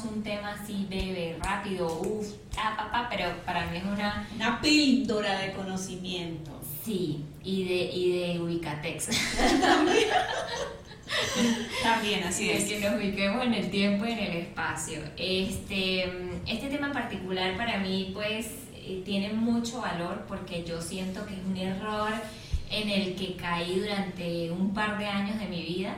Un tema así breve, rápido, uff, ah, papá, pero para mí es una... Una píldora de conocimiento. Sí, y de, y de Ubicatex. También, así es. Que nos ubiquemos en el tiempo y en el espacio. Este, este tema en particular para mí, pues, eh, tiene mucho valor porque yo siento que es un error en el que caí durante un par de años de mi vida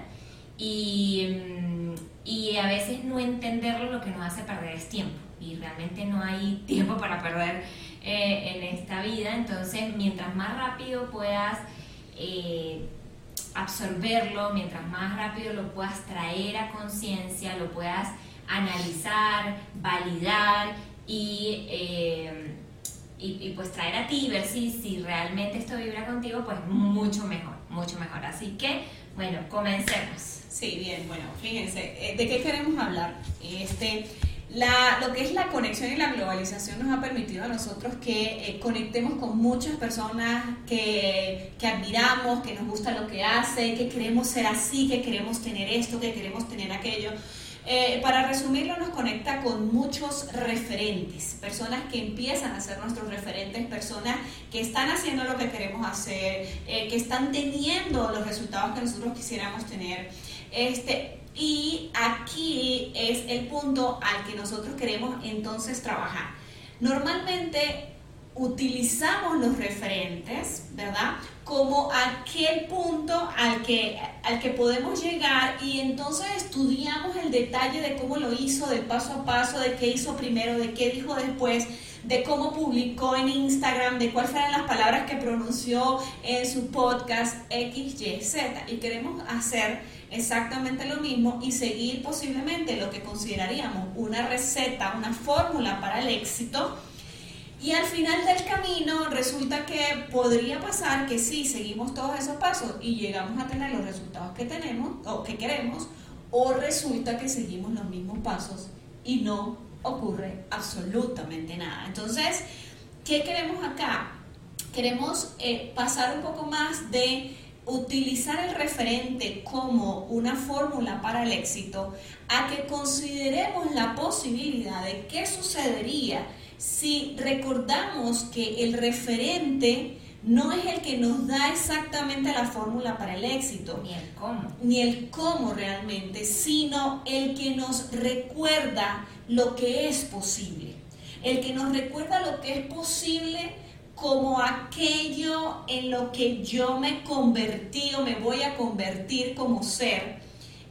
y, mm, y a veces no entenderlo lo que nos hace perder es tiempo y realmente no hay tiempo para perder eh, en esta vida, entonces mientras más rápido puedas eh, absorberlo, mientras más rápido lo puedas traer a conciencia, lo puedas analizar, validar y... Eh, y, pues traer a ti, ver si, si realmente esto vibra contigo, pues mucho mejor, mucho mejor. Así que, bueno, comencemos. Sí, bien, bueno, fíjense, eh, ¿de qué queremos hablar? Este, la, lo que es la conexión y la globalización nos ha permitido a nosotros que eh, conectemos con muchas personas que, que, admiramos, que nos gusta lo que hace, que queremos ser así, que queremos tener esto, que queremos tener aquello. Eh, para resumirlo, nos conecta con muchos referentes, personas que empiezan a ser nuestros referentes, personas que están haciendo lo que queremos hacer, eh, que están teniendo los resultados que nosotros quisiéramos tener. Este, y aquí es el punto al que nosotros queremos entonces trabajar. Normalmente utilizamos los referentes, ¿verdad? Como aquel punto al que, al que podemos llegar y entonces estudiamos el detalle de cómo lo hizo, del paso a paso, de qué hizo primero, de qué dijo después, de cómo publicó en Instagram, de cuáles fueron las palabras que pronunció en su podcast X, Y, Z. Y queremos hacer exactamente lo mismo y seguir posiblemente lo que consideraríamos una receta, una fórmula para el éxito y al final del camino resulta que podría pasar que sí, seguimos todos esos pasos y llegamos a tener los resultados que tenemos o que queremos, o resulta que seguimos los mismos pasos y no ocurre absolutamente nada. Entonces, ¿qué queremos acá? Queremos eh, pasar un poco más de utilizar el referente como una fórmula para el éxito a que consideremos la posibilidad de qué sucedería si recordamos que el referente no es el que nos da exactamente la fórmula para el éxito, ni el cómo, ni el cómo realmente, sino el que nos recuerda lo que es posible, el que nos recuerda lo que es posible como aquello en lo que yo me convertí o me voy a convertir como ser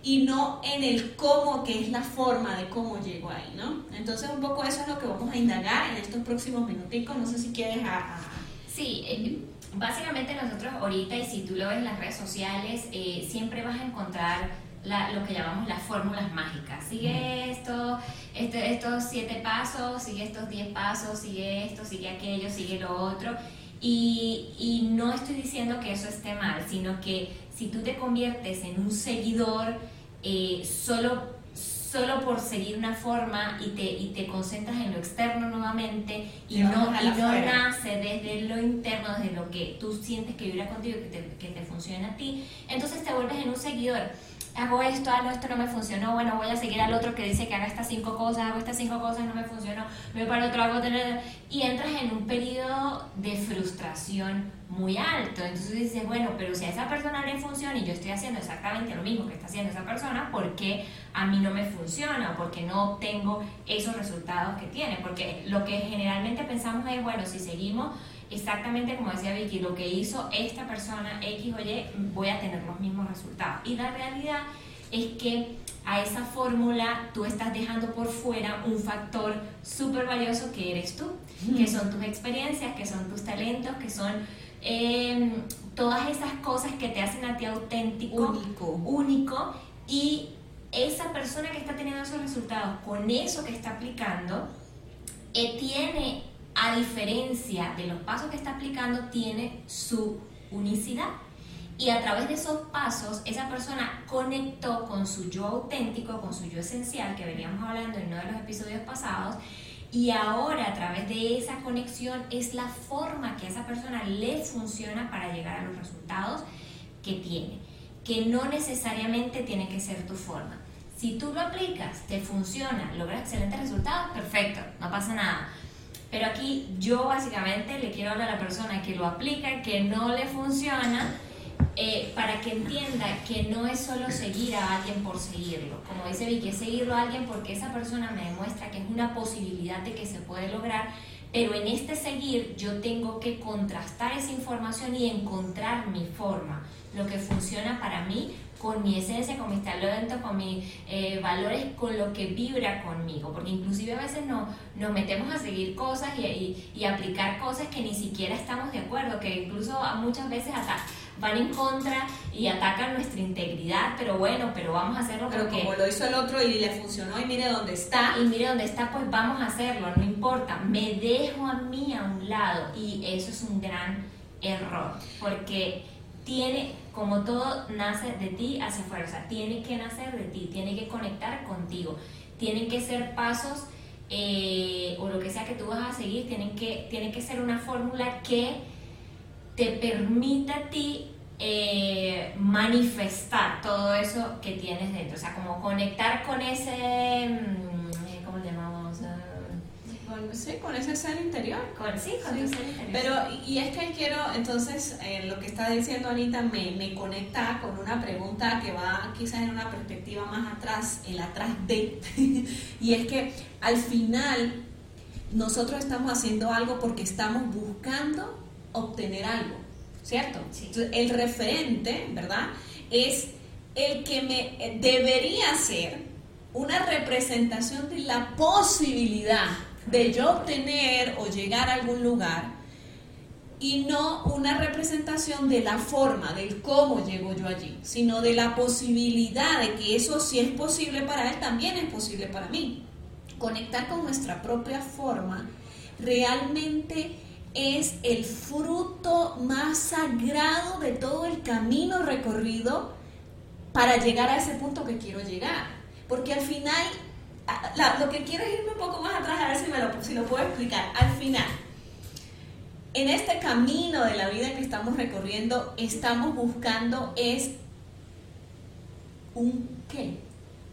y no en el cómo, que es la forma de cómo llego ahí, ¿no? Entonces un poco eso es lo que vamos a indagar en estos próximos minuticos, no sé si quieres a... Sí, eh, básicamente nosotros ahorita, y si tú lo ves en las redes sociales, eh, siempre vas a encontrar lo que llamamos las fórmulas mágicas. Sigue esto, este, estos siete pasos, sigue estos diez pasos, sigue esto, sigue aquello, sigue lo otro. Y, y no estoy diciendo que eso esté mal, sino que si tú te conviertes en un seguidor eh, solo, solo por seguir una forma y te, y te concentras en lo externo nuevamente y no, y no nace desde lo interno, desde lo que tú sientes que vibra contigo, que te, que te funciona a ti, entonces te vuelves en un seguidor hago esto, ah, no, esto no me funcionó, bueno, voy a seguir al otro que dice que haga estas cinco cosas, hago estas cinco cosas, no me funcionó, me voy para otro, hago tener y entras en un periodo de frustración muy alto. Entonces dices, bueno, pero si a esa persona le funciona y yo estoy haciendo exactamente lo mismo que está haciendo esa persona, ¿por qué a mí no me funciona? ¿O por qué no obtengo esos resultados que tiene? Porque lo que generalmente pensamos es, bueno, si seguimos exactamente como decía Vicky, lo que hizo esta persona X o Y, voy a tener los mismos resultados. Y la realidad es que a esa fórmula tú estás dejando por fuera un factor súper valioso que eres tú, que son tus experiencias, que son tus talentos, que son em, todas esas cosas que te hacen a ti auténtico, Único. único y esa persona que está teniendo esos resultados con eso que está aplicando, eh, tiene, a diferencia de los pasos que está aplicando, tiene su unicidad. Y a través de esos pasos, esa persona conectó con su yo auténtico, con su yo esencial, que veníamos hablando en uno de los episodios pasados, y ahora a través de esa conexión es la forma que a esa persona le funciona para llegar a los resultados que tiene, que no necesariamente tiene que ser tu forma. Si tú lo aplicas, te funciona, logras excelentes resultados, perfecto, no pasa nada. Pero aquí yo básicamente le quiero hablar a la persona que lo aplica, que no le funciona, eh, para que entienda que no es solo seguir a alguien por seguirlo. Como dice Vicky, es seguirlo a alguien porque esa persona me demuestra que es una posibilidad de que se puede lograr, pero en este seguir yo tengo que contrastar esa información y encontrar mi forma, lo que funciona para mí con mi esencia, con mis talentos, con mis eh, valores, con lo que vibra conmigo, porque inclusive a veces no, nos metemos a seguir cosas y, y, y aplicar cosas que ni siquiera estamos de acuerdo, que incluso muchas veces hasta van en contra y atacan nuestra integridad, pero bueno, pero vamos a hacerlo Pero porque... como lo hizo el otro y le funcionó y mire dónde está. Y mire dónde está, pues vamos a hacerlo, no importa, me dejo a mí a un lado y eso es un gran error, porque tiene, como todo nace de ti hacia afuera, o sea, tiene que nacer de ti, tiene que conectar contigo, tienen que ser pasos eh, o lo que sea que tú vas a seguir, tienen que, tiene que ser una fórmula que te permita a ti eh, manifestar todo eso que tienes dentro, o sea, como conectar con ese, Con, sí, con ese ser interior. con, sí, con Sí. tu ser interior. Pero, y es que quiero, entonces, eh, lo que está diciendo Anita me, me conecta con una pregunta que va quizás en una perspectiva más atrás, el atrás de, y es que al final nosotros estamos haciendo algo porque estamos buscando obtener algo, ¿cierto? Sí. Entonces, el referente, ¿verdad? Es el que me eh, debería ser una representación de la posibilidad de yo obtener o llegar a algún lugar y no una representación de la forma, del cómo llego yo allí, sino de la posibilidad de que eso si es posible para él, también es posible para mí. Conectar con nuestra propia forma realmente es el fruto más sagrado de todo el camino recorrido para llegar a ese punto que quiero llegar. Porque al final, lo que quiero es irme un poco más atrás a ver si, me lo puedo explicar. Al final, en este camino de la vida que estamos recorriendo, estamos buscando es un qué.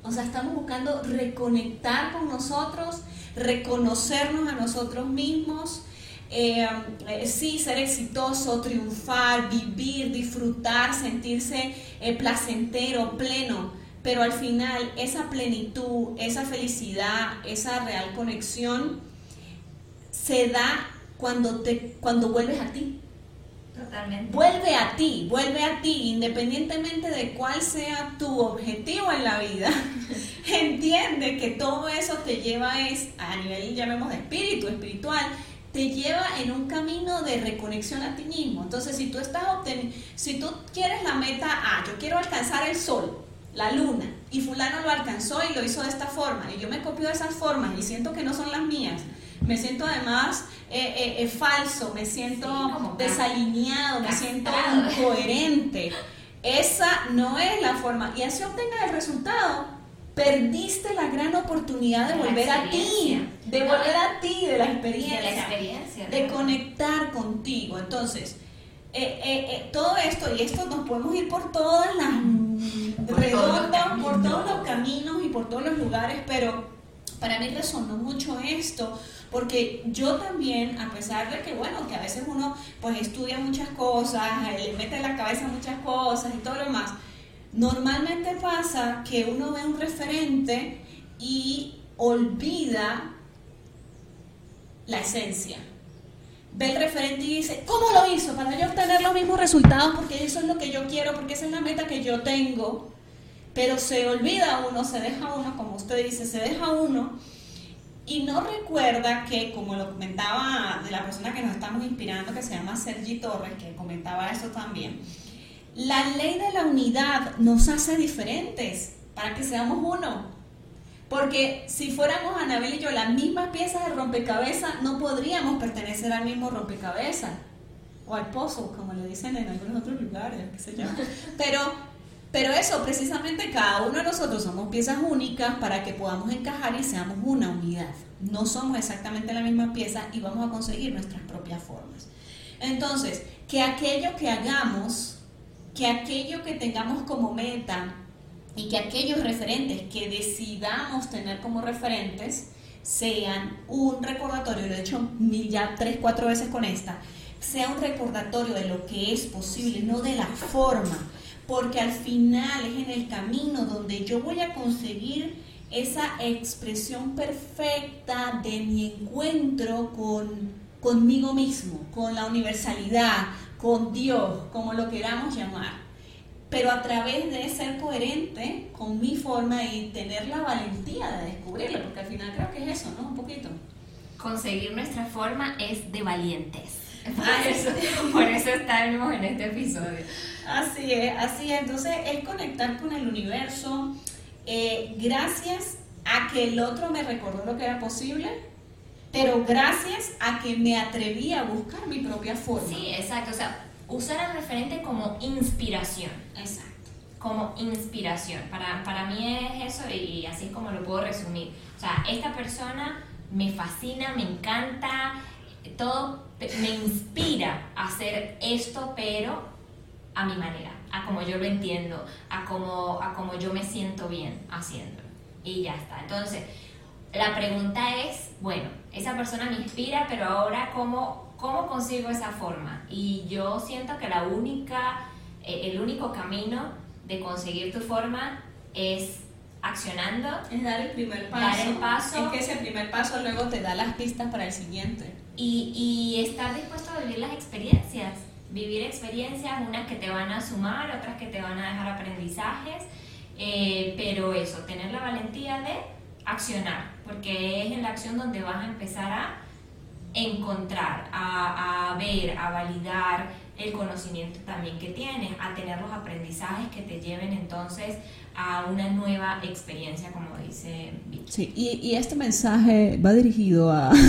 O sea, estamos buscando reconectar con nosotros, reconocernos a nosotros mismos, eh, eh, sí, ser exitoso, triunfar, vivir, disfrutar, sentirse eh, placentero, pleno, pero al final esa plenitud, esa felicidad, esa real conexión se da cuando, te, cuando vuelves a ti. Totalmente. Vuelve a ti, vuelve a ti, independientemente de cuál sea tu objetivo en la vida. Entiende que todo eso te lleva es a nivel, llamemos de espíritu, espiritual, te lleva en un camino de reconexión a ti mismo. Entonces, si tú estás obteniendo, si tú quieres la meta A, yo quiero alcanzar el sol, la luna, y fulano lo alcanzó y lo hizo de esta forma, y yo me copio de esas formas y siento que no son las mías, me siento además eh, eh, eh, falso, me siento Sí, desalineado, me siento incoherente. Esa no es la forma. Y así obtengas el resultado, perdiste la gran oportunidad de volver a ti, experiencia. de volver a ti, de la Y de la experiencia experiencia. de conectar contigo. Entonces, eh, eh, eh, todo esto, y esto nos podemos ir por todas las todos redondas, por todos los caminos y por todos los lugares, pero para mí resonó mucho esto, porque yo también, a pesar de que, bueno, que a veces uno pues estudia muchas cosas, le mete en la cabeza muchas cosas y todo lo demás, normalmente pasa que uno ve un referente y olvida la esencia. Ve el referente y dice, ¿cómo lo hizo? Para yo obtener los mismos resultados, porque eso es lo que yo quiero, porque esa es la meta que yo tengo. pero se olvida uno, se deja uno, como usted dice, se deja uno y no recuerda que, como lo comentaba de la persona que nos estamos inspirando, que se llama Sergi Torres, que comentaba eso también, la ley de la unidad nos hace diferentes para que seamos uno. Porque si fuéramos Anabel y yo las mismas piezas de rompecabezas, no podríamos pertenecer al mismo rompecabezas. O al pozo, como le dicen en algunos otros lugares, qué sé yo. Pero, pero eso, precisamente cada uno de nosotros somos piezas únicas para que podamos encajar y seamos una unidad. No somos exactamente la misma pieza y vamos a conseguir nuestras propias formas. Entonces, que aquello que hagamos, que aquello que tengamos como meta, y que aquellos referentes que decidamos tener como referentes sean un recordatorio, lo he hecho ya tres, cuatro veces con esta, sea un recordatorio de lo que es posible, no de la forma, porque al final es en el camino donde yo voy a conseguir esa expresión perfecta de mi encuentro con conmigo mismo, con la universalidad, con Dios, como lo queramos llamar pero a través de ser coherente con mi forma y tener la valentía de descubrirlo, porque al final creo que es eso, ¿no? Un poquito. Conseguir nuestra forma es de valientes. Por eso, por eso estamos en este episodio. Así es, así es. Entonces es conectar con el universo eh, gracias a que el otro me recordó lo que era posible, pero gracias a que me atreví a buscar mi propia forma. Sí, exacto. O sea, usar al referente como inspiración. Exacto. Como inspiración. Para, para mí es eso y así es como lo puedo resumir. O sea, esta persona me fascina, me encanta, todo me inspira a hacer esto, pero a mi manera, a como yo lo entiendo, a como, a como yo me siento bien haciéndolo. Y ya está. Entonces, la pregunta es, bueno, esa persona me inspira, pero ahora cómo ¿Cómo consigo esa forma? Y yo siento que la única, eh, el único camino de conseguir tu forma es accionando. Es dar el primer paso. Dar el paso. Es que ese primer paso luego te da las pistas para el siguiente. Y, y estar dispuesto a vivir las experiencias. Vivir experiencias, unas que te van a sumar, otras que te van a dejar aprendizajes. Eh, pero eso, tener la valentía de accionar, porque es en la acción donde vas a empezar a encontrar, a, ver, a validar el conocimiento también que tienes, a tener los aprendizajes que te lleven entonces a una nueva experiencia, como dice Vicky. Sí, y, este mensaje va dirigido a...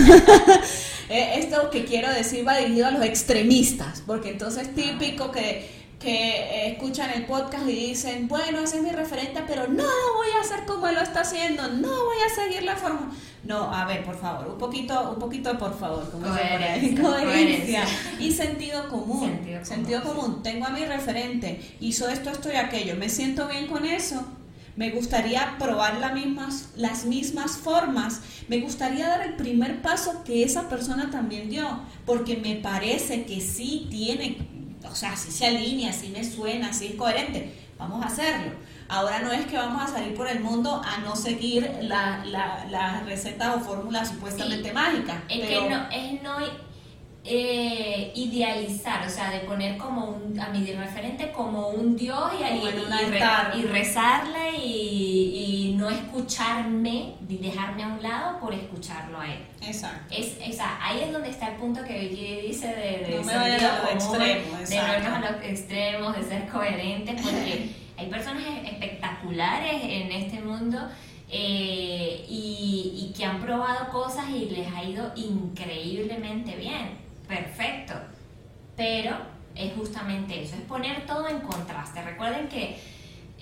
Eh, esto que quiero decir va dirigido a los extremistas, porque entonces típico que que escuchan el podcast y dicen, bueno, ese es mi referente, pero no voy a hacer como él lo está haciendo, no voy a seguir la forma. No, a ver, por favor, un poquito, un poquito, por favor, como coherencia, y sentido común. Sentido, común. Tengo a mi referente, hizo esto, esto y aquello, me siento bien con eso. Me gustaría probar las mismas, las mismas formas. Me gustaría dar el primer paso que esa persona también dio, porque me parece que sí tiene o sea, si se alinea, si me suena, si es coherente, vamos a hacerlo. Ahora no es que vamos a salir por el mundo a no seguir la, la, receta o fórmula supuestamente mágica. Es que no, es no eh, idealizar, o sea, de poner como un, a mi referente como un Dios y, y, y, rezarle y, no escucharme, dejarme a un lado por escucharlo a él. Exacto. Es, ahí es donde está el punto que Vicky dice de, de, no me a los extremos, de a los extremos, de ser coherentes, porque hay personas espectaculares en este mundo. Eh, y, y que han probado cosas y les ha ido increíblemente bien perfecto. Pero es justamente eso, es poner todo en contraste. Recuerden que,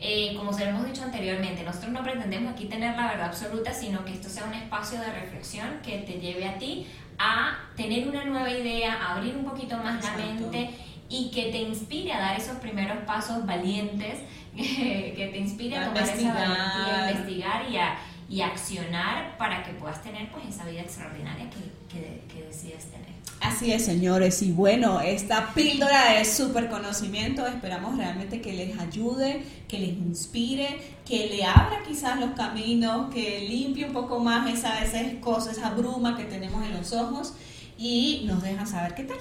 eh, como se lo hemos dicho anteriormente, nosotros no pretendemos aquí tener la verdad absoluta, sino que esto sea un espacio de reflexión que te lleve a ti a tener una nueva idea, a abrir un poquito más la mente y que te inspire a dar esos primeros pasos valientes, que te inspire a, tomar esa valentía, a investigar y a, y accionar para que puedas tener pues esa vida extraordinaria que, que, que decides tener. Así es, señores. Y bueno, esta píldora de super conocimiento esperamos realmente que les ayude, que les inspire, que le abra quizás los caminos, que limpie un poco más esa, esas cosas, esa bruma que tenemos en los ojos y nos dejan saber qué tal.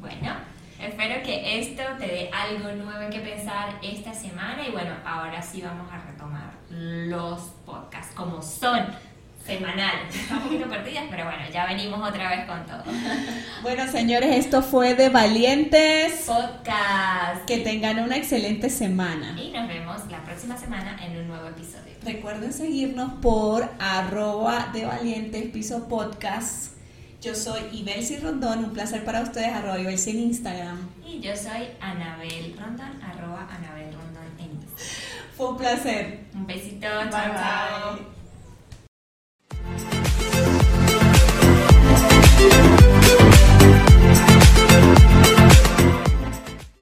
Bueno, Espero que esto te dé algo nuevo que pensar esta semana y bueno, ahora sí vamos a retomar los podcasts como son semanales. Estamos un poquito perdidas, pero bueno, ya venimos otra vez con todo. Bueno, señores, esto fue de Valientes. Podcast. Que tengan una excelente semana. Y nos vemos la próxima semana en un nuevo episodio. Recuerden seguirnos por arroba de Valientes Piso Podcast. Yo soy Ibelsi Rondón, un placer para ustedes, arroba Ibelsi en Instagram. Y yo soy Anabel Rondón, arroba Anabel Rondón en Instagram. Fue un placer. Un besito, Bye, bye.